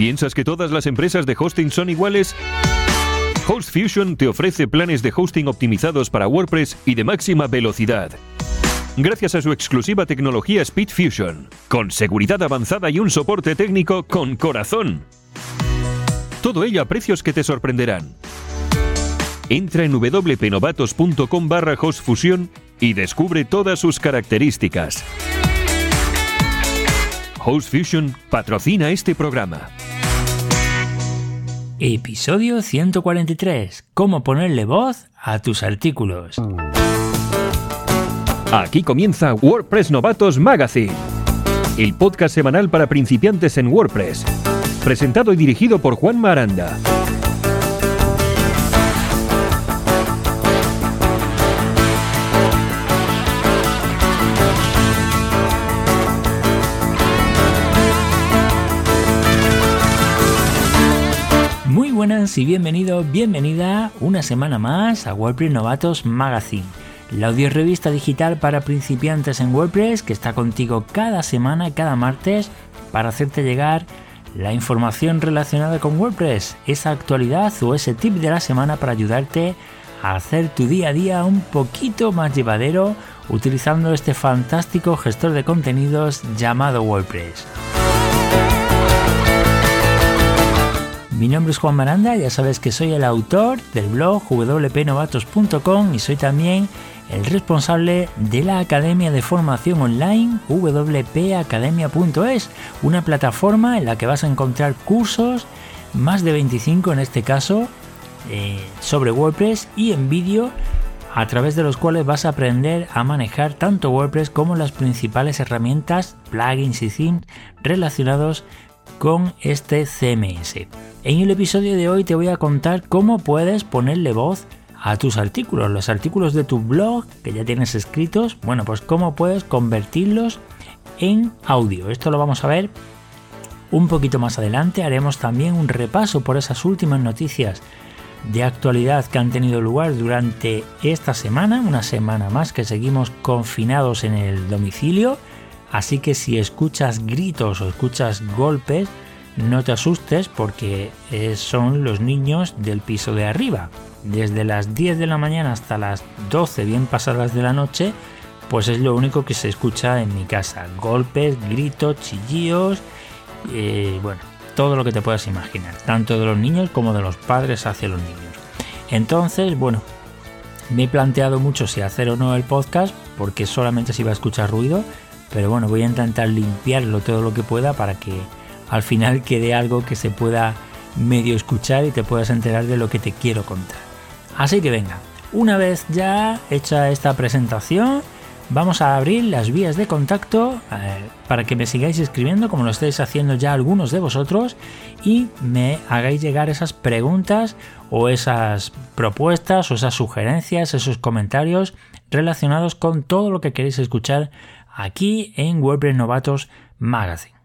¿Piensas que todas las empresas de hosting son iguales? HostFusion te ofrece planes de hosting optimizados para WordPress y de máxima velocidad. Gracias a su exclusiva tecnología SpeedFusion, con seguridad avanzada y un soporte técnico con corazón. Todo ello a precios que te sorprenderán. Entra en wpnovatos.com barra hostfusion y descubre todas sus características. HostFusion patrocina este programa. Episodio 143. Cómo ponerle voz a tus artículos. Aquí comienza WordPress Novatos Magazine, el podcast semanal para principiantes en WordPress, presentado y dirigido por Juan Maranda. Buenas y bienvenido, bienvenida una semana más a WordPress Novatos Magazine, la audio revista digital para principiantes en WordPress que está contigo cada semana, cada martes, para hacerte llegar la información relacionada con WordPress, esa actualidad o ese tip de la semana para ayudarte a hacer tu día a día un poquito más llevadero utilizando este fantástico gestor de contenidos llamado WordPress. Mi nombre es Juan Maranda, ya sabes que soy el autor del blog wpnovatos.com y soy también el responsable de la Academia de Formación Online wpacademia.es, una plataforma en la que vas a encontrar cursos, más de 25 en este caso, eh, sobre WordPress y en vídeo a través de los cuales vas a aprender a manejar tanto WordPress como las principales herramientas, plugins y themes relacionados con este CMS. En el episodio de hoy te voy a contar cómo puedes ponerle voz a tus artículos, los artículos de tu blog que ya tienes escritos, bueno, pues cómo puedes convertirlos en audio. Esto lo vamos a ver un poquito más adelante. Haremos también un repaso por esas últimas noticias de actualidad que han tenido lugar durante esta semana, una semana más que seguimos confinados en el domicilio. Así que si escuchas gritos o escuchas golpes, no te asustes porque eh, son los niños del piso de arriba. Desde las 10 de la mañana hasta las 12 bien pasadas de la noche, pues es lo único que se escucha en mi casa. Golpes, gritos, chillíos, eh, bueno, todo lo que te puedas imaginar, tanto de los niños como de los padres hacia los niños. Entonces, bueno, me he planteado mucho si hacer o no el podcast, porque solamente se iba a escuchar ruido, pero bueno, voy a intentar limpiarlo todo lo que pueda para que al final quede algo que se pueda medio escuchar y te puedas enterar de lo que te quiero contar. Así que venga, una vez ya hecha esta presentación, vamos a abrir las vías de contacto eh, para que me sigáis escribiendo como lo estáis haciendo ya algunos de vosotros y me hagáis llegar esas preguntas o esas propuestas o esas sugerencias, esos comentarios relacionados con todo lo que queréis escuchar aquí en WordPress Novatos Magazine.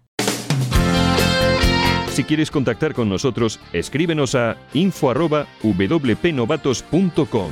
Si quieres contactar con nosotros, escríbenos a info.wpnovatos.com.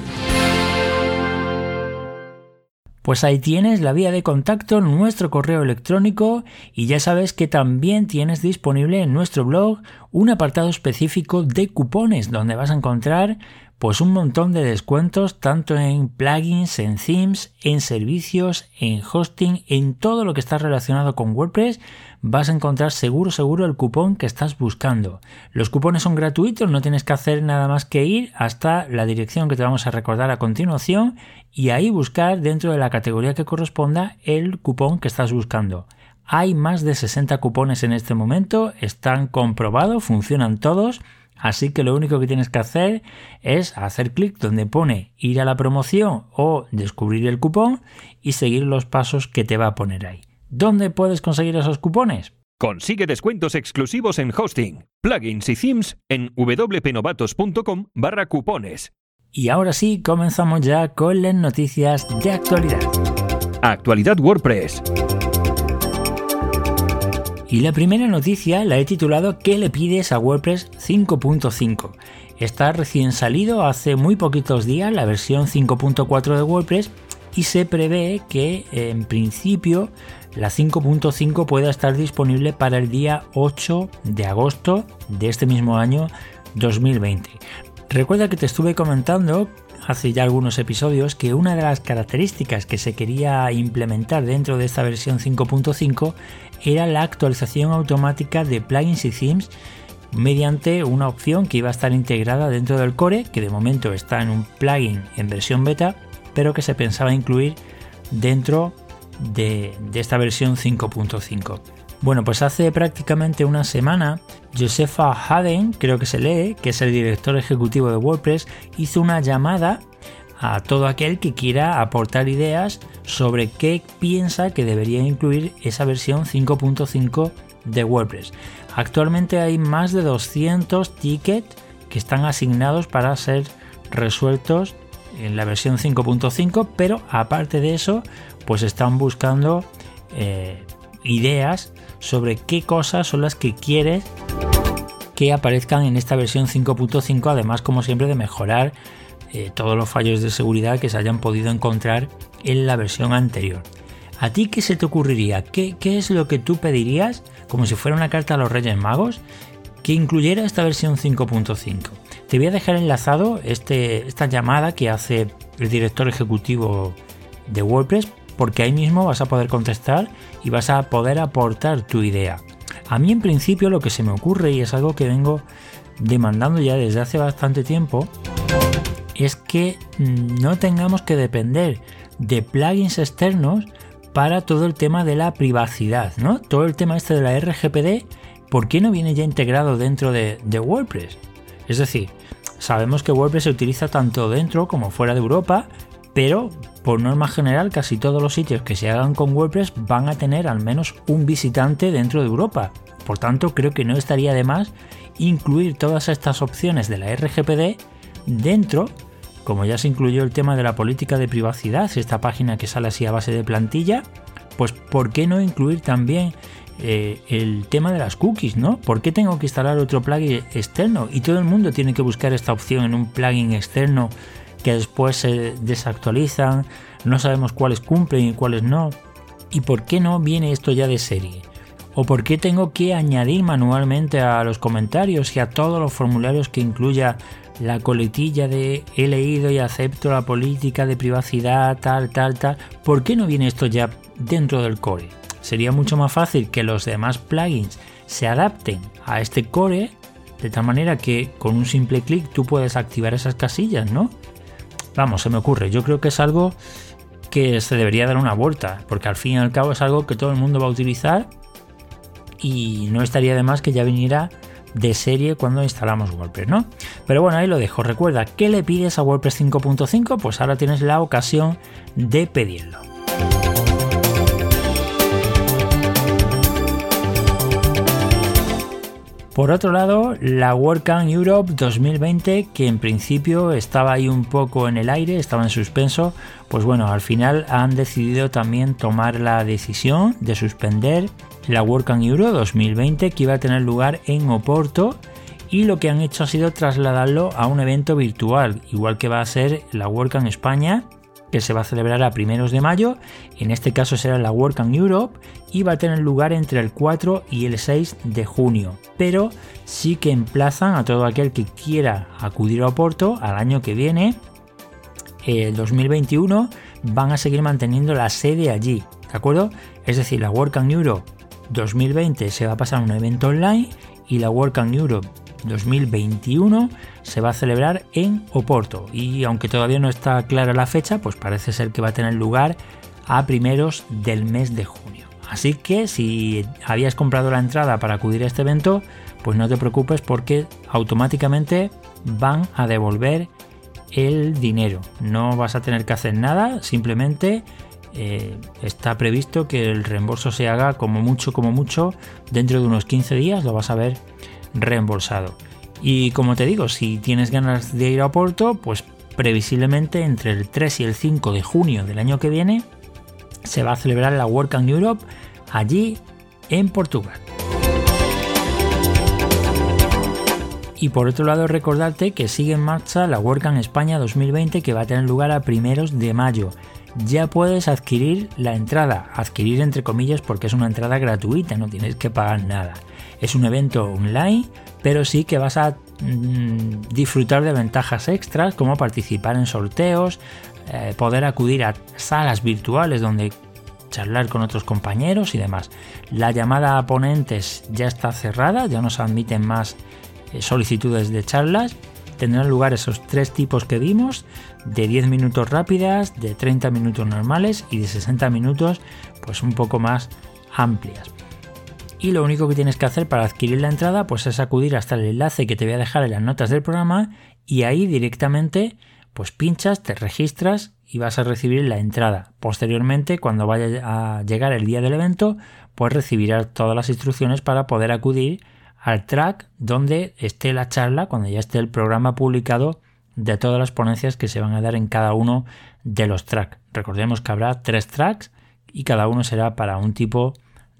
Pues ahí tienes la vía de contacto, nuestro correo electrónico y ya sabes que también tienes disponible en nuestro blog un apartado específico de cupones donde vas a encontrar pues un montón de descuentos tanto en plugins, en themes, en servicios, en hosting, en todo lo que está relacionado con WordPress vas a encontrar seguro seguro el cupón que estás buscando. Los cupones son gratuitos, no tienes que hacer nada más que ir hasta la dirección que te vamos a recordar a continuación y ahí buscar dentro de la categoría que corresponda el cupón que estás buscando. Hay más de 60 cupones en este momento, están comprobados, funcionan todos Así que lo único que tienes que hacer es hacer clic donde pone ir a la promoción o descubrir el cupón y seguir los pasos que te va a poner ahí. ¿Dónde puedes conseguir esos cupones? Consigue descuentos exclusivos en hosting, plugins y themes en wpnovatos.com barra cupones. Y ahora sí, comenzamos ya con las noticias de actualidad. Actualidad WordPress. Y la primera noticia la he titulado ¿Qué le pides a WordPress 5.5? Está recién salido hace muy poquitos días la versión 5.4 de WordPress y se prevé que en principio la 5.5 pueda estar disponible para el día 8 de agosto de este mismo año 2020. Recuerda que te estuve comentando hace ya algunos episodios que una de las características que se quería implementar dentro de esta versión 5.5 era la actualización automática de plugins y themes mediante una opción que iba a estar integrada dentro del core, que de momento está en un plugin en versión beta, pero que se pensaba incluir dentro de, esta versión 5.5. Bueno, pues hace prácticamente una semana, Josefa Haden, creo que se lee, que es el director ejecutivo de WordPress, hizo una llamada a todo aquel que quiera aportar ideas sobre qué piensa que debería incluir esa versión 5.5 de WordPress. Actualmente hay más de 200 tickets que están asignados para ser resueltos en la versión 5.5, pero aparte de eso, pues están buscando eh, ideas sobre qué cosas son las que quieres que aparezcan en esta versión 5.5, además como siempre de mejorar eh, todos los fallos de seguridad que se hayan podido encontrar en la versión anterior. ¿A ti qué se te ocurriría? ¿Qué, ¿Qué, es lo que tú pedirías, como si fuera una carta a los Reyes Magos, que incluyera esta versión 5.5? Te voy a dejar enlazado este, esta llamada que hace el director ejecutivo de WordPress porque ahí mismo vas a poder contestar y vas a poder aportar tu idea. A mí en principio lo que se me ocurre y es algo que vengo demandando ya desde hace bastante tiempo es que no tengamos que depender de plugins externos para todo el tema de la privacidad, ¿no? Todo el tema este de la RGPD, ¿por qué no viene ya integrado dentro de, de WordPress? Es decir, sabemos que WordPress se utiliza tanto dentro como fuera de Europa, pero por norma general casi todos los sitios que se hagan con WordPress van a tener al menos un visitante dentro de Europa. Por tanto, creo que no estaría de más incluir todas estas opciones de la RGPD dentro, como ya se incluyó el tema de la política de privacidad, esta página que sale así a base de plantilla, pues ¿por qué no incluir también eh, el tema de las cookies, ¿no? ¿Por qué tengo que instalar otro plugin externo? Y todo el mundo tiene que buscar esta opción en un plugin externo que después se desactualizan, no sabemos cuáles cumplen y cuáles no. ¿Y por qué no viene esto ya de serie? ¿O por qué tengo que añadir manualmente a los comentarios y a todos los formularios que incluya la coletilla de he leído y acepto la política de privacidad, tal, tal, tal? ¿Por qué no viene esto ya dentro del core? Sería mucho más fácil que los demás plugins se adapten a este core de tal manera que con un simple clic tú puedes activar esas casillas, ¿no? Vamos, se me ocurre. Yo creo que es algo que se debería dar una vuelta, porque al fin y al cabo es algo que todo el mundo va a utilizar y no estaría de más que ya viniera de serie cuando instalamos WordPress, ¿no? Pero bueno, ahí lo dejo. Recuerda, ¿qué le pides a WordPress 5.5? Pues ahora tienes la ocasión de pedirlo. Por otro lado, la WordCamp Europe 2020, que en principio estaba ahí un poco en el aire, estaba en suspenso, pues bueno, al final han decidido también tomar la decisión de suspender la WordCamp Euro 2020 que iba a tener lugar en Oporto y lo que han hecho ha sido trasladarlo a un evento virtual, igual que va a ser la WordCamp España que se va a celebrar a primeros de mayo, en este caso será la WordCamp Europe y va a tener lugar entre el 4 y el 6 de junio, pero sí que emplazan a todo aquel que quiera acudir a Oporto al año que viene, el 2021, van a seguir manteniendo la sede allí, ¿de acuerdo? Es decir, la WordCamp Europe 2020 se va a pasar a un evento online y la WordCamp Europe 2021 se va a celebrar en Oporto y aunque todavía no está clara la fecha, pues parece ser que va a tener lugar a primeros del mes de junio. Así que si habías comprado la entrada para acudir a este evento, pues no te preocupes porque automáticamente van a devolver el dinero. No vas a tener que hacer nada, simplemente eh, está previsto que el reembolso se haga como mucho, como mucho, dentro de unos 15 días lo vas a ver reembolsado. Y como te digo, si tienes ganas de ir a Porto, pues previsiblemente entre el 3 y el 5 de junio del año que viene se va a celebrar la WordCamp Europe allí en Portugal. Y por otro lado recordarte que sigue en marcha la WordCamp España 2020 que va a tener lugar a primeros de mayo. ya puedes adquirir la entrada. Adquirir entre comillas porque es una entrada gratuita, no tienes que pagar nada. Es un evento online, pero sí que vas a mm, disfrutar de ventajas extras como participar en sorteos, eh, poder acudir a salas virtuales donde charlar con otros compañeros y demás. La llamada a ponentes ya está cerrada, ya no se admiten más eh, solicitudes de charlas. Tendrán lugar esos tres tipos que vimos, de 10 minutos rápidas, de 30 minutos normales y de 60 minutos pues un poco más amplias. Y lo único que tienes que hacer para adquirir la entrada pues es acudir hasta el enlace que te voy a dejar en las notas del programa y ahí directamente pues pinchas, te registras y vas a recibir la entrada. Posteriormente, cuando vaya a llegar el día del evento, pues recibirás todas las instrucciones para poder acudir al track donde esté la charla, cuando ya esté el programa publicado de todas las ponencias que se van a dar en cada uno de los tracks. Recordemos que habrá tres tracks y cada uno será para un tipo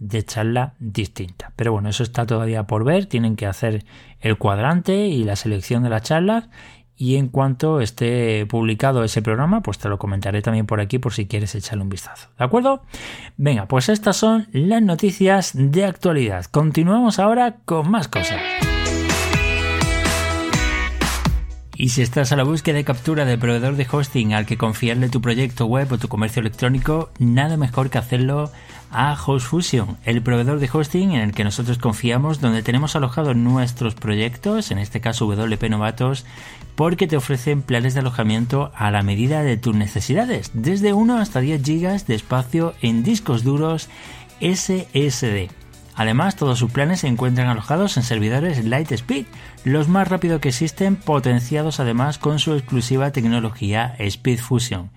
de charla distinta. Pero bueno, eso está todavía por ver. Tienen que hacer el cuadrante y la selección de las charlas y en cuanto esté publicado ese programa, pues te lo comentaré también por aquí por si quieres echarle un vistazo. ¿De acuerdo? Venga, pues estas son las noticias de actualidad. Continuamos ahora con más cosas. Y si estás a la búsqueda de captura de proveedor de hosting al que confiarle tu proyecto web o tu comercio electrónico, nada mejor que hacerlo a HostFusion, el proveedor de hosting en el que nosotros confiamos, donde tenemos alojados nuestros proyectos, en este caso WP Novatos, porque te ofrecen planes de alojamiento a la medida de tus necesidades, desde 1 hasta 10 GB de espacio en discos duros SSD. Además, todos sus planes se encuentran alojados en servidores Lightspeed, los más rápidos que existen, potenciados además con su exclusiva tecnología SpeedFusion.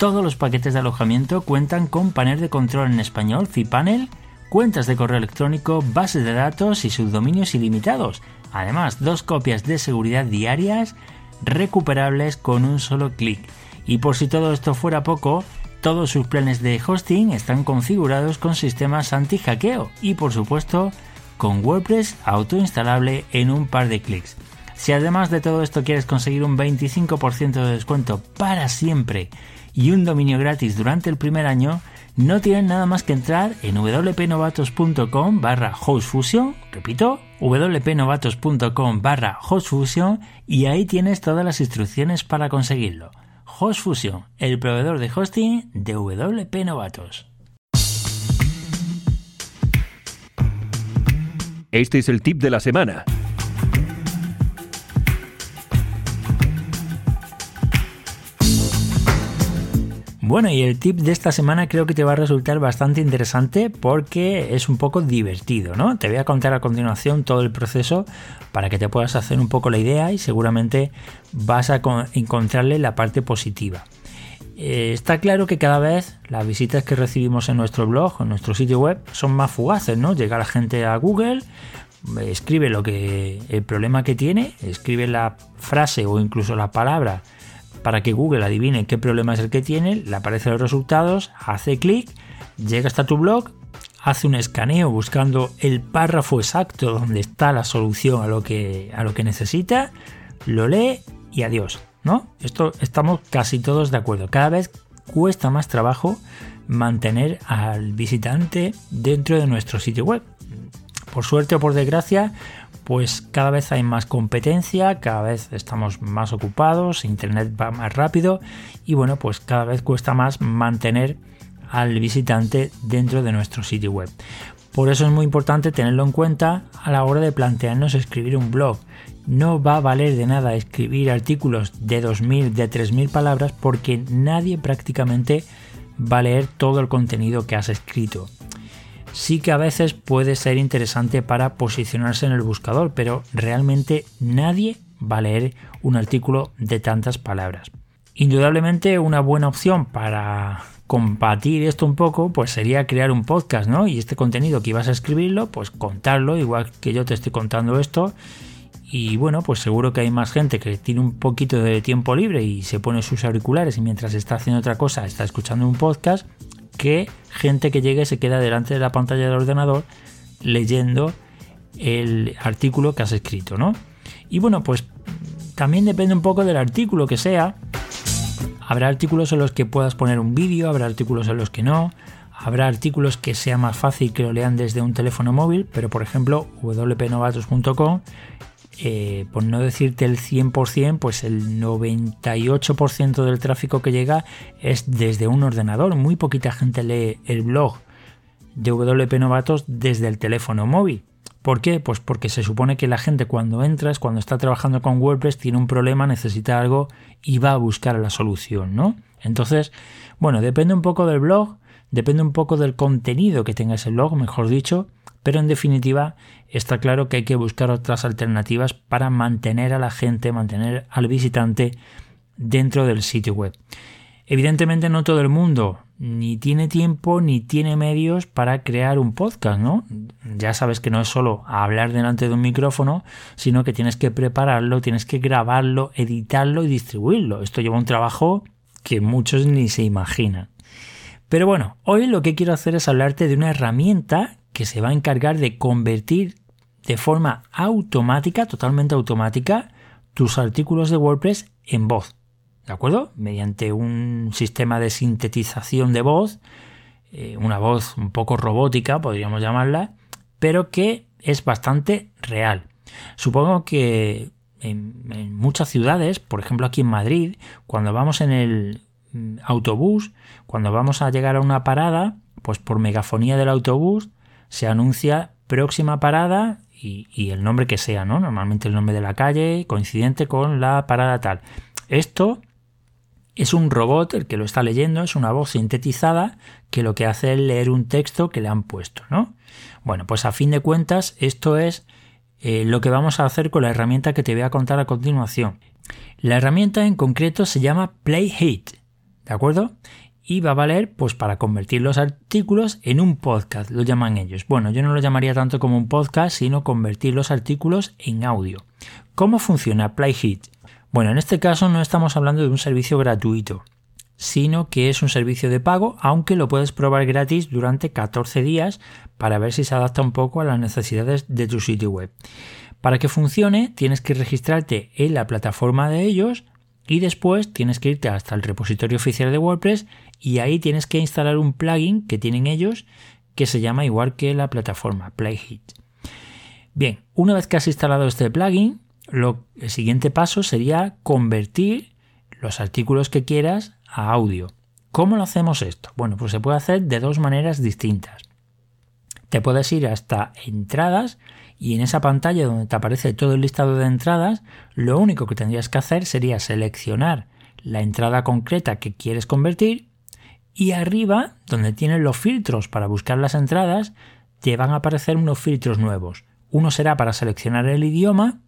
Todos los paquetes de alojamiento cuentan con panel de control en español, cPanel, cuentas de correo electrónico, bases de datos y subdominios ilimitados. Además, dos copias de seguridad diarias recuperables con un solo clic. Y por si todo esto fuera poco, todos sus planes de hosting están configurados con sistemas anti-hackeo y por supuesto con WordPress autoinstalable en un par de clics. Si además de todo esto quieres conseguir un 25% de descuento para siempre y un dominio gratis durante el primer año, no tienes nada más que entrar en wpnovatos.com barra hostfusion, repito, wpnovatos.com barra hostfusion y ahí tienes todas las instrucciones para conseguirlo. HostFusion, el proveedor de hosting de WP Novatos. Este es el tip de la semana. Bueno, y el tip de esta semana creo que te va a resultar bastante interesante porque es un poco divertido, ¿no? Te voy a contar a continuación todo el proceso para que te puedas hacer un poco la idea y seguramente vas a encontrarle la parte positiva. Eh, está claro que cada vez las visitas que recibimos en nuestro blog, en nuestro sitio web, son más fugaces, ¿no? Llega la gente a Google, escribe lo que el problema que tiene, escribe la frase o incluso la palabra para que Google adivine qué problema es el que tiene, le aparecen los resultados, hace clic, llega hasta tu blog, hace un escaneo buscando el párrafo exacto donde está la solución a lo que, a lo que necesita, lo lee y adiós. ¿no? Esto estamos casi todos de acuerdo. Cada vez cuesta más trabajo mantener al visitante dentro de nuestro sitio web. Por suerte o por desgracia, pues cada vez hay más competencia, cada vez estamos más ocupados, Internet va más rápido y bueno, pues cada vez cuesta más mantener al visitante dentro de nuestro sitio web. Por eso es muy importante tenerlo en cuenta a la hora de plantearnos escribir un blog. No va a valer de nada escribir artículos de 2.000, de 3.000 palabras porque nadie prácticamente va a leer todo el contenido que has escrito sí que a veces puede ser interesante para posicionarse en el buscador, pero realmente nadie va a leer un artículo de tantas palabras. Indudablemente una buena opción para combatir esto un poco, pues sería crear un podcast, ¿no? Y este contenido que ibas a escribirlo, pues contarlo, igual que yo te estoy contando esto. Y bueno, pues seguro que hay más gente que tiene un poquito de tiempo libre y se pone sus auriculares y mientras está haciendo otra cosa está escuchando un podcast que gente que llegue se queda delante de la pantalla del ordenador leyendo el artículo que has escrito, ¿no? Y bueno, pues también depende un poco del artículo que sea. Habrá artículos en los que puedas poner un vídeo, habrá artículos en los que no, habrá artículos que sea más fácil que lo lean desde un teléfono móvil, pero por ejemplo wpnovatos.com, eh, por no decirte el 100%, pues el 98% del tráfico que llega es desde un ordenador. Muy poquita gente lee el blog de WP Novatos desde el teléfono móvil. ¿Por qué? Pues porque se supone que la gente cuando entras, cuando está trabajando con WordPress, tiene un problema, necesita algo y va a buscar la solución, ¿no? Entonces, bueno, depende un poco del blog, depende un poco del contenido que tenga ese blog, mejor dicho, pero en definitiva está claro que hay que buscar otras alternativas para mantener a la gente, mantener al visitante dentro del sitio web. Evidentemente no todo el mundo ni tiene tiempo ni tiene medios para crear un podcast, ¿no? Ya sabes que no es solo hablar delante de un micrófono, sino que tienes que prepararlo, tienes que grabarlo, editarlo y distribuirlo. Esto lleva un trabajo que muchos ni se imaginan. Pero bueno, hoy lo que quiero hacer es hablarte de una herramienta que se va a encargar de convertir de forma automática, totalmente automática, tus artículos de WordPress en voz. ¿De acuerdo? Mediante un sistema de sintetización de voz, eh, una voz un poco robótica, podríamos llamarla, pero que es bastante real. Supongo que en, muchas ciudades, por ejemplo aquí en Madrid, cuando vamos en el mm, autobús, cuando vamos a llegar a una parada, pues por megafonía del autobús se anuncia próxima parada y, el nombre que sea, ¿no? Normalmente el nombre de la calle, coincidente con la parada tal. Esto es un robot el que lo está leyendo, es una voz sintetizada que lo que hace es leer un texto que le han puesto, ¿no? Bueno, pues a fin de cuentas, esto es eh, lo que vamos a hacer con la herramienta que te voy a contar a continuación. La herramienta en concreto se llama PlayHit, ¿de acuerdo? Y va a valer pues para convertir los artículos en un podcast, lo llaman ellos. Bueno, yo no lo llamaría tanto como un podcast, sino convertir los artículos en audio. ¿Cómo funciona PlayHit? Bueno, en este caso no estamos hablando de un servicio gratuito, sino que es un servicio de pago, aunque lo puedes probar gratis durante 14 días para ver si se adapta un poco a las necesidades de tu sitio web. Para que funcione, tienes que registrarte en la plataforma de ellos y después tienes que irte hasta el repositorio oficial de WordPress y ahí tienes que instalar un plugin que tienen ellos que se llama igual que la plataforma PlayHit. Bien, una vez que has instalado este plugin, el siguiente paso sería convertir los artículos que quieras a audio. ¿Cómo lo hacemos esto? Bueno, pues se puede hacer de dos maneras distintas. Te puedes ir hasta entradas y en esa pantalla donde te aparece todo el listado de entradas, lo único que tendrías que hacer sería seleccionar la entrada concreta que quieres convertir y arriba, donde tienes los filtros para buscar las entradas, te van a aparecer unos filtros nuevos. Uno será para seleccionar el idioma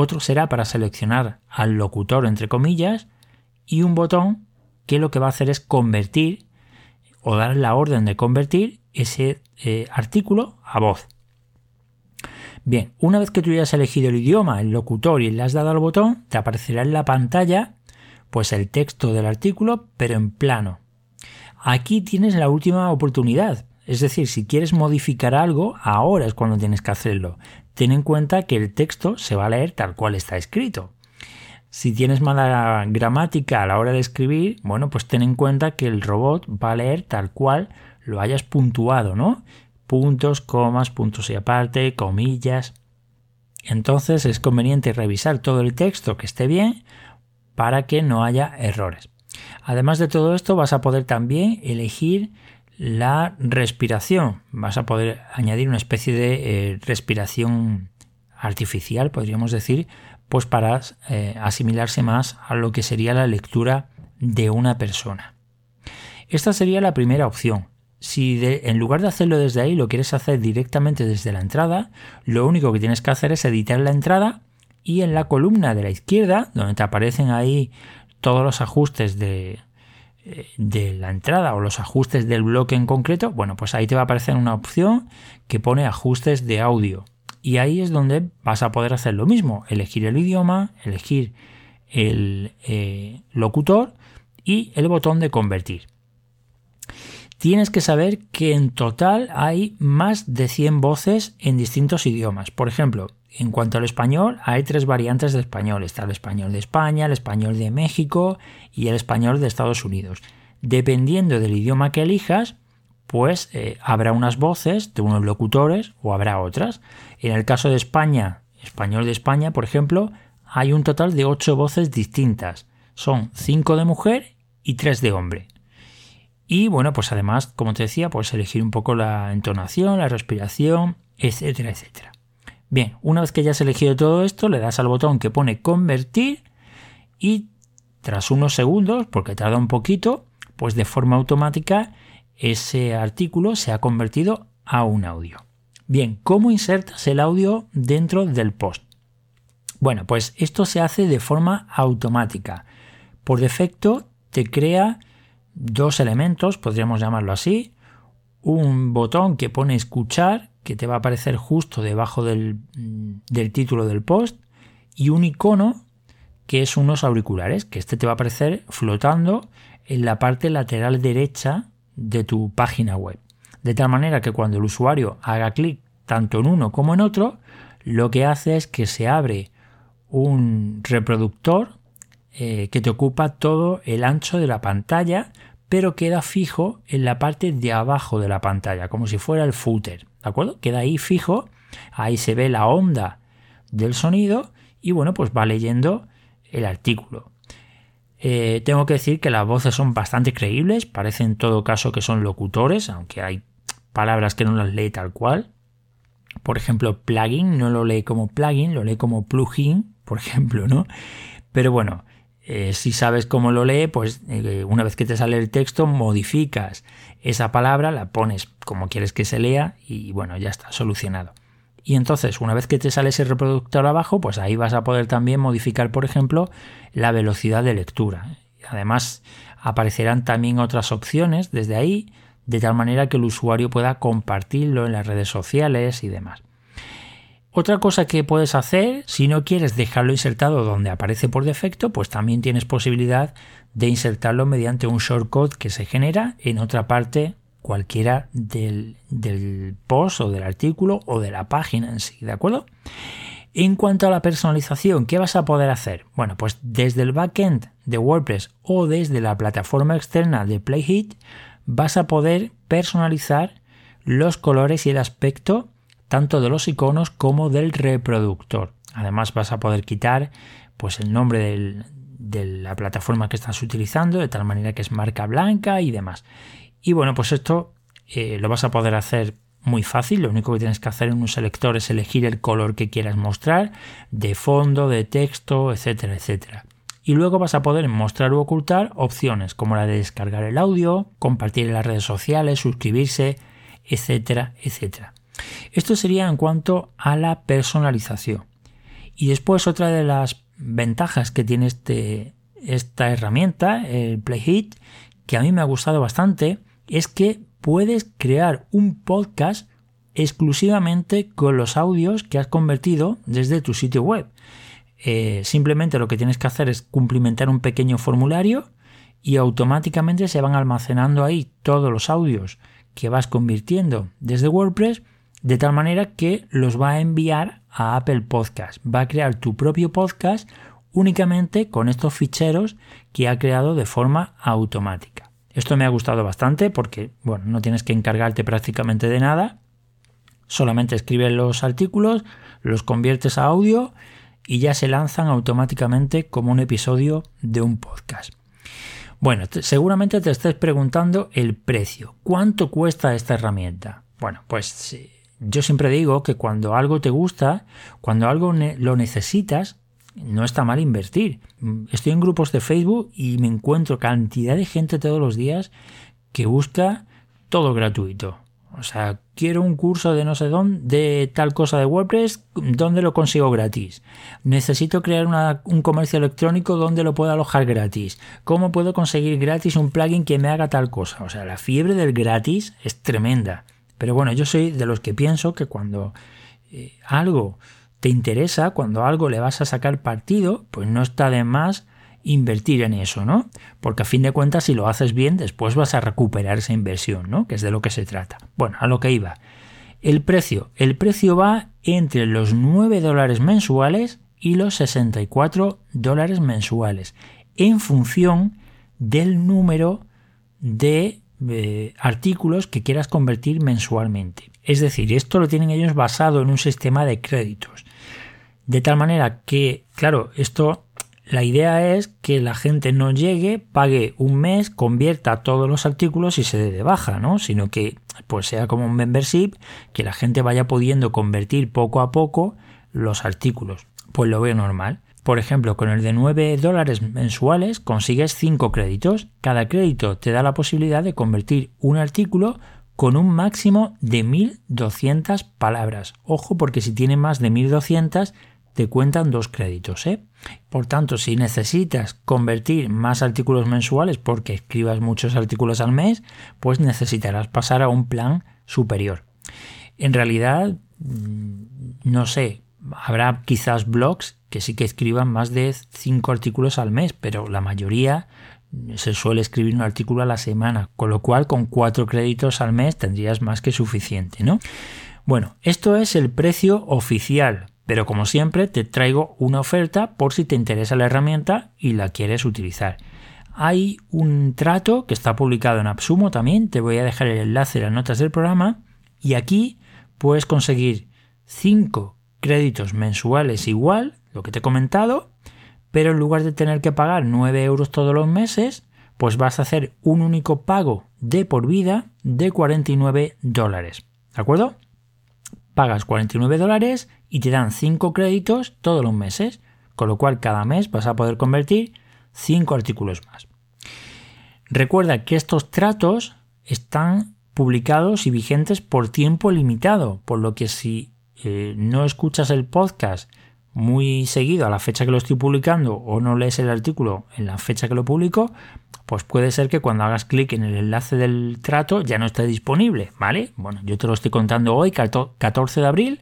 otro será para seleccionar al locutor entre comillas y un botón que lo que va a hacer es convertir o dar la orden de convertir ese eh, artículo a voz. Bien, una vez que tú hayas elegido el idioma, el locutor y le has dado al botón, te aparecerá en la pantalla pues el texto del artículo, pero en plano. Aquí tienes la última oportunidad, es decir, si quieres modificar algo, ahora es cuando tienes que hacerlo ten en cuenta que el texto se va a leer tal cual está escrito. Si tienes mala gramática a la hora de escribir, bueno, pues ten en cuenta que el robot va a leer tal cual lo hayas puntuado, ¿no? Puntos, comas, puntos y aparte, comillas. Entonces es conveniente revisar todo el texto que esté bien para que no haya errores. Además de todo esto, vas a poder también elegir la respiración. Vas a poder añadir una especie de eh, respiración artificial, podríamos decir, pues para eh, asimilarse más a lo que sería la lectura de una persona. Esta sería la primera opción. Si en lugar de hacerlo desde ahí lo quieres hacer directamente desde la entrada, lo único que tienes que hacer es editar la entrada y en la columna de la izquierda, donde te aparecen ahí todos los ajustes de, de la entrada o los ajustes del bloque en concreto, bueno, pues ahí te va a aparecer una opción que pone ajustes de audio. Y ahí es donde vas a poder hacer lo mismo, elegir el idioma, elegir el eh, locutor y el botón de convertir. tienes que saber que en total hay más de 100 voces en distintos idiomas. Por ejemplo, en cuanto al español, hay tres variantes de español. Está el español de España, el español de México y el español de Estados Unidos. Dependiendo del idioma que elijas, pues eh, habrá unas voces de unos locutores o habrá otras. En el caso de España, español de España, por ejemplo, hay un total de ocho voces distintas. Son cinco de mujer y tres de hombre. Y bueno, pues además, como te decía, puedes elegir un poco la entonación, la respiración, etcétera, etcétera. Bien, una vez que ya has elegido todo esto, le das al botón que pone convertir y tras unos segundos, porque tarda un poquito, pues de forma automática ese artículo se ha convertido a un audio. Bien, ¿cómo insertas el audio dentro del post? Bueno, pues esto se hace de forma automática. Por defecto te crea dos elementos, podríamos llamarlo así. Un botón que pone escuchar, que te va a aparecer justo debajo del, del título del post, y un icono que es unos auriculares, que este te va a aparecer flotando en la parte lateral derecha de tu página web. De tal manera que cuando el usuario haga clic tanto en uno como en otro, lo que hace es que se abre un reproductor eh, que te ocupa todo el ancho de la pantalla, pero queda fijo en la parte de abajo de la pantalla, como si fuera el footer. ¿De acuerdo? Queda ahí fijo, ahí se ve la onda del sonido y bueno, pues va leyendo el artículo. Eh, tengo que decir que las voces son bastante creíbles, parece en todo caso que son locutores, aunque hay palabras que no las lee tal cual. Por ejemplo, plugin no lo lee como plugin, lo lee como plugin, por ejemplo, ¿no? Pero bueno, eh, si sabes cómo lo lee, pues eh, una vez que te sale el texto, modificas esa palabra, la pones como quieres que se lea y bueno, ya está, solucionado. Y entonces, una vez que te sale ese reproductor abajo, pues ahí vas a poder también modificar, por ejemplo, la velocidad de lectura. Además, aparecerán también otras opciones desde ahí, de tal manera que el usuario pueda compartirlo en las redes sociales y demás. Otra cosa que puedes hacer, si no quieres dejarlo insertado donde aparece por defecto, pues también tienes posibilidad de insertarlo mediante un shortcut que se genera en otra parte cualquiera del, post o del artículo o de la página en sí, ¿de acuerdo? En cuanto a la personalización, ¿qué vas a poder hacer? Bueno, pues desde el backend de WordPress o desde la plataforma externa de Playhit vas a poder personalizar los colores y el aspecto tanto de los iconos como del reproductor. Además vas a poder quitar pues el nombre de la plataforma que estás utilizando de tal manera que es marca blanca y demás. Y bueno, pues esto eh, lo vas a poder hacer muy fácil. Lo único que tienes que hacer en un selector es elegir el color que quieras mostrar, de fondo, de texto, etcétera, etcétera. Y luego vas a poder mostrar o ocultar opciones como la de descargar el audio, compartir en las redes sociales, suscribirse, etcétera, etcétera. Esto sería en cuanto a la personalización. Y después otra de las ventajas que tiene este, esta herramienta, el Playhit, que a mí me ha gustado bastante, es que puedes crear un podcast exclusivamente con los audios que has convertido desde tu sitio web. Eh, simplemente lo que tienes que hacer es cumplimentar un pequeño formulario y automáticamente se van almacenando ahí todos los audios que vas convirtiendo desde WordPress de tal manera que los va a enviar a Apple Podcast. Va a crear tu propio podcast únicamente con estos ficheros que ha creado de forma automática. Esto me ha gustado bastante porque, bueno, no tienes que encargarte prácticamente de nada. Solamente escribes los artículos, los conviertes a audio y ya se lanzan automáticamente como un episodio de un podcast. Bueno, seguramente te estés preguntando el precio. ¿Cuánto cuesta esta herramienta? Bueno, pues yo siempre digo que cuando algo te gusta, cuando algo lo necesitas, no está mal invertir. Estoy en grupos de Facebook y me encuentro cantidad de gente todos los días que busca todo gratuito. O sea, quiero un curso de no sé dónde, de tal cosa de WordPress, ¿dónde lo consigo gratis? Necesito crear un comercio electrónico donde lo pueda alojar gratis. ¿Cómo puedo conseguir gratis un plugin que me haga tal cosa? O sea, la fiebre del gratis es tremenda. Pero bueno, yo soy de los que pienso que cuando eh, algo te interesa, cuando algo le vas a sacar partido, pues no está de más invertir en eso, ¿no? Porque a fin de cuentas, si lo haces bien, después vas a recuperar esa inversión, ¿no? Que es de lo que se trata. Bueno, a lo que iba. El precio. El precio va entre los 9 dólares mensuales y los 64 dólares mensuales, en función del número de eh, artículos que quieras convertir mensualmente. Es decir, esto lo tienen ellos basado en un sistema de créditos. De tal manera que, claro, esto la idea es que la gente no llegue, pague un mes, convierta todos los artículos y se dé de baja, ¿no? Sino que pues sea como un membership, que la gente vaya pudiendo convertir poco a poco los artículos. Pues lo veo normal. Por ejemplo, con el de 9 dólares mensuales consigues 5 créditos. Cada crédito te da la posibilidad de convertir un artículo con un máximo de 1200 palabras. Ojo porque si tiene más de 1200 te cuentan dos créditos. ¿eh? Por tanto, si necesitas convertir más artículos mensuales porque escribas muchos artículos al mes, pues necesitarás pasar a un plan superior. En realidad, mm, no sé, habrá quizás blogs que sí que escriban más de cinco artículos al mes, pero la mayoría se suele escribir un artículo a la semana, con lo cual con cuatro créditos al mes tendrías más que suficiente, ¿no? Bueno, esto es el precio oficial, pero como siempre te traigo una oferta por si te interesa la herramienta y la quieres utilizar. Hay un trato que está publicado en Absumo también, te voy a dejar el enlace en las notas del programa y aquí puedes conseguir 5 créditos mensuales igual, lo que te he comentado, pero en lugar de tener que pagar 9 euros todos los meses, pues vas a hacer un único pago de por vida de 49 dólares. ¿De acuerdo? Pagas 49 dólares y te dan 5 créditos todos los meses, con lo cual cada mes vas a poder convertir 5 artículos más. Recuerda que estos tratos están publicados y vigentes por tiempo limitado, por lo que si eh, no escuchas el podcast muy seguido a la fecha que lo estoy publicando o no lees el artículo en la fecha que lo publico, pues puede ser que cuando hagas clic en el enlace del trato ya no esté disponible, ¿vale? Bueno, yo te lo estoy contando hoy, 14 de abril,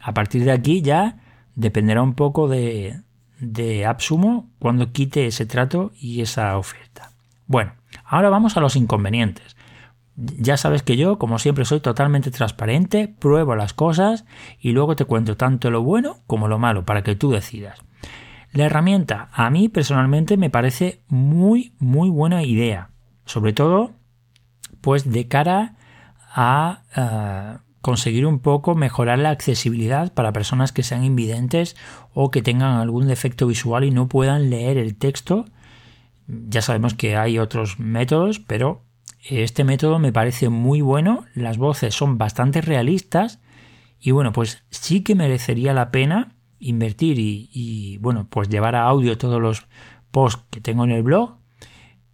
a partir de aquí ya dependerá un poco de, de Absumo cuando quite ese trato y esa oferta. Bueno, ahora vamos a los inconvenientes. Ya sabes que yo, como siempre, soy totalmente transparente, pruebo las cosas y luego te cuento tanto lo bueno como lo malo para que tú decidas. La herramienta a mí personalmente me parece muy, muy buena idea. Sobre todo, pues de cara a eh, conseguir un poco mejorar la accesibilidad para personas que sean invidentes o que tengan algún defecto visual y no puedan leer el texto. Ya sabemos que hay otros métodos, pero este método me parece muy bueno, las voces son bastante realistas y bueno, pues sí que merecería la pena invertir y, bueno, pues llevar a audio todos los posts que tengo en el blog,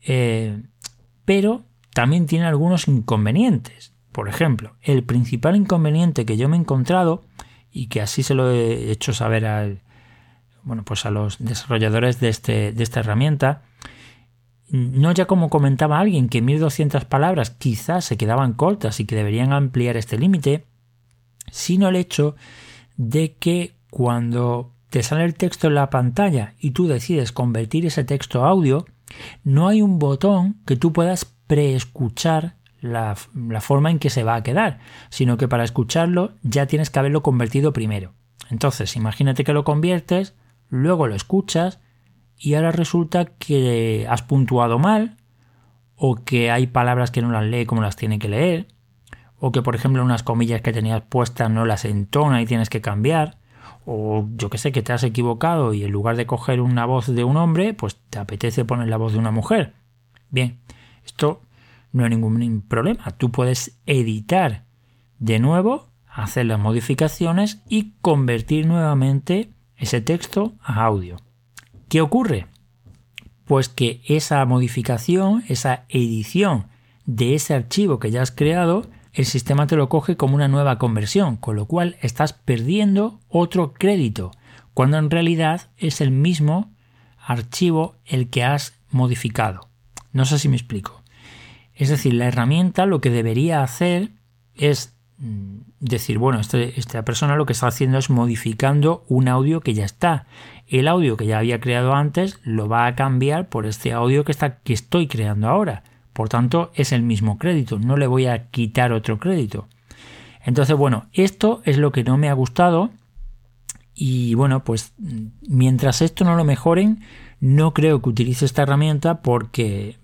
eh, pero también tiene algunos inconvenientes. Por ejemplo, el principal inconveniente que yo me he encontrado y que así se lo he hecho saber al, bueno, pues a los desarrolladores de, este, de esta herramienta, no ya como comentaba alguien que 1200 palabras quizás se quedaban cortas y que deberían ampliar este límite, sino el hecho de que cuando te sale el texto en la pantalla y tú decides convertir ese texto a audio, no hay un botón que tú puedas preescuchar la, la forma en que se va a quedar, sino que para escucharlo ya tienes que haberlo convertido primero. Entonces, imagínate que lo conviertes, luego lo escuchas y ahora resulta que has puntuado mal o que hay palabras que no las lee como las tiene que leer o que por ejemplo unas comillas que tenías puestas no las entona y tienes que cambiar o yo que sé que te has equivocado y en lugar de coger una voz de un hombre pues te apetece poner la voz de una mujer. Bien, esto no hay ningún problema. Tú puedes editar de nuevo, hacer las modificaciones y convertir nuevamente ese texto a audio. ¿Qué ocurre? Pues que esa modificación, esa edición de ese archivo que ya has creado, el sistema te lo coge como una nueva conversión, con lo cual estás perdiendo otro crédito, cuando en realidad es el mismo archivo el que has modificado. No sé si me explico. Es decir, la herramienta lo que debería hacer es mm, decir, bueno, este, esta persona lo que está haciendo es modificando un audio que ya está. El audio que ya había creado antes lo va a cambiar por este audio que, está, que estoy creando ahora. Por tanto, es el mismo crédito, no le voy a quitar otro crédito. Entonces, bueno, esto es lo que no me ha gustado y bueno, pues mientras esto no lo mejoren, no creo que utilice esta herramienta porque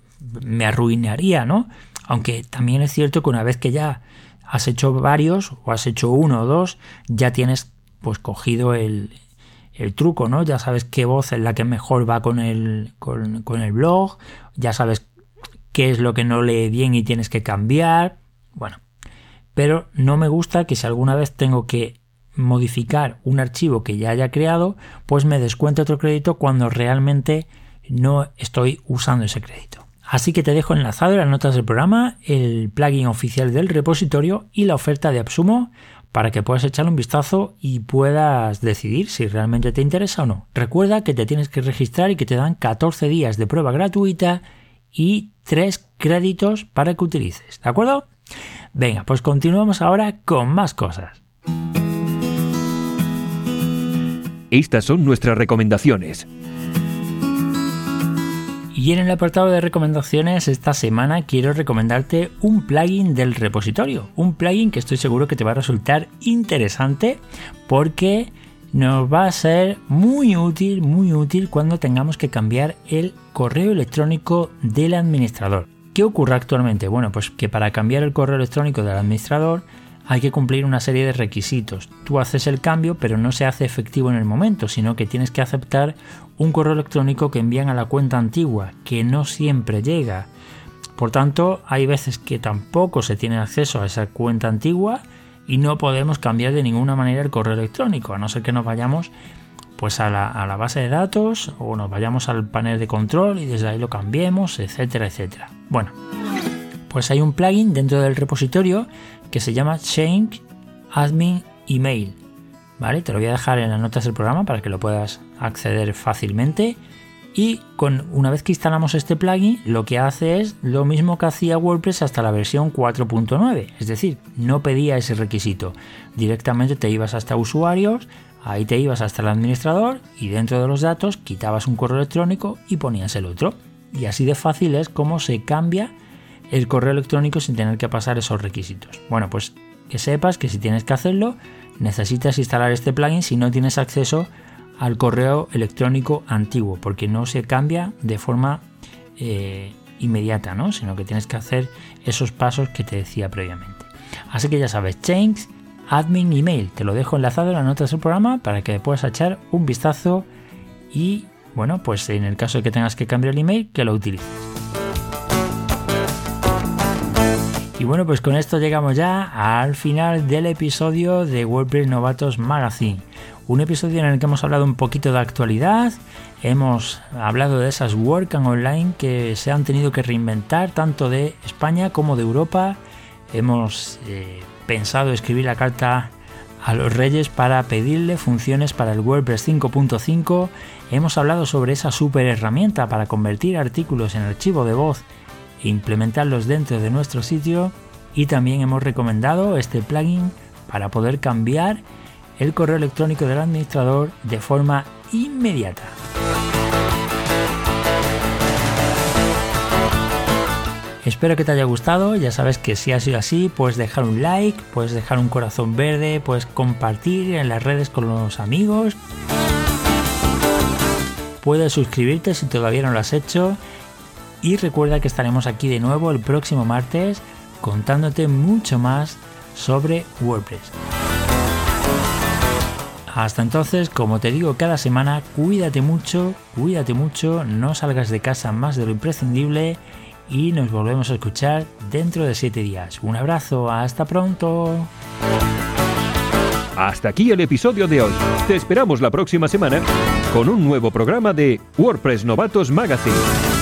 me arruinaría, ¿no? Aunque también es cierto que una vez que ya has hecho varios o has hecho uno o dos, ya tienes pues cogido el, el truco, ¿no? Ya sabes qué voz es la que mejor va con el, con, con el blog, ya sabes qué es lo que no lee bien y tienes que cambiar. Bueno, pero no me gusta que si alguna vez tengo que modificar un archivo que ya haya creado, pues me descuente otro crédito cuando realmente no estoy usando ese crédito. Así que te dejo enlazado en las notas del programa el plugin oficial del repositorio y la oferta de Absumo para que puedas echarle un vistazo y puedas decidir si realmente te interesa o no. Recuerda que te tienes que registrar y que te dan 14 días de prueba gratuita y 3 créditos para que utilices. ¿De acuerdo? Venga, pues continuamos ahora con más cosas. Estas son nuestras recomendaciones. Y en el apartado de recomendaciones esta semana quiero recomendarte un plugin del repositorio, un plugin que estoy seguro que te va a resultar interesante porque nos va a ser muy útil, muy útil cuando tengamos que cambiar el correo electrónico del administrador. ¿Qué ocurre actualmente? Bueno, pues que para cambiar el correo electrónico del administrador hay que cumplir una serie de requisitos. Tú haces el cambio, pero no se hace efectivo en el momento, sino que tienes que aceptar un correo electrónico que envían a la cuenta antigua, que no siempre llega. Por tanto, hay veces que tampoco se tiene acceso a esa cuenta antigua y no podemos cambiar de ninguna manera el correo electrónico, a no ser que nos vayamos pues a la, a la base de datos o nos vayamos al panel de control y desde ahí lo cambiemos, etcétera, etcétera. Bueno, pues hay un plugin dentro del repositorio que se llama Change Admin Email. ¿Vale? Te lo voy a dejar en las notas del programa para que lo puedas acceder fácilmente. Y con, una vez que instalamos este plugin, lo que hace es lo mismo que hacía WordPress hasta la versión 4.9. Es decir, no pedía ese requisito. Directamente te ibas hasta usuarios, ahí te ibas hasta el administrador y dentro de los datos quitabas un correo electrónico y ponías el otro. Y así de fácil es como se cambia el correo electrónico sin tener que pasar esos requisitos. Bueno, pues que sepas que si tienes que hacerlo, necesitas instalar este plugin si no tienes acceso al correo electrónico antiguo, porque no se cambia de forma eh, inmediata, ¿no? sino que tienes que hacer esos pasos que te decía previamente. Así que ya sabes, Change Admin Email, te lo dejo enlazado en las notas del programa para que puedas echar un vistazo y, bueno, pues en el caso de que tengas que cambiar el email, que lo utilices. Y bueno, pues con esto llegamos ya al final del episodio de WordPress Novatos Magazine. Un episodio en el que hemos hablado un poquito de actualidad, hemos hablado de esas WordCamp online que se han tenido que reinventar tanto de España como de Europa. Hemos eh, pensado escribir la carta a los reyes para pedirle funciones para el WordPress 5.5. Hemos hablado sobre esa super herramienta para convertir artículos en archivo de voz e implementarlos dentro de nuestro sitio y también hemos recomendado este plugin para poder cambiar el correo electrónico del administrador de forma inmediata. Espero que te haya gustado, ya sabes que si ha sido así, puedes dejar un like, puedes dejar un corazón verde, puedes compartir en las redes con los amigos, puedes suscribirte si todavía no lo has hecho y recuerda que estaremos aquí de nuevo el próximo martes contándote mucho más sobre WordPress. Hasta entonces, como te digo cada semana, cuídate mucho, cuídate mucho, no salgas de casa más de lo imprescindible y nos volvemos a escuchar dentro de 7 días. Un abrazo, hasta pronto. Hasta aquí el episodio de hoy. Te esperamos la próxima semana con un nuevo programa de WordPress Novatos Magazine.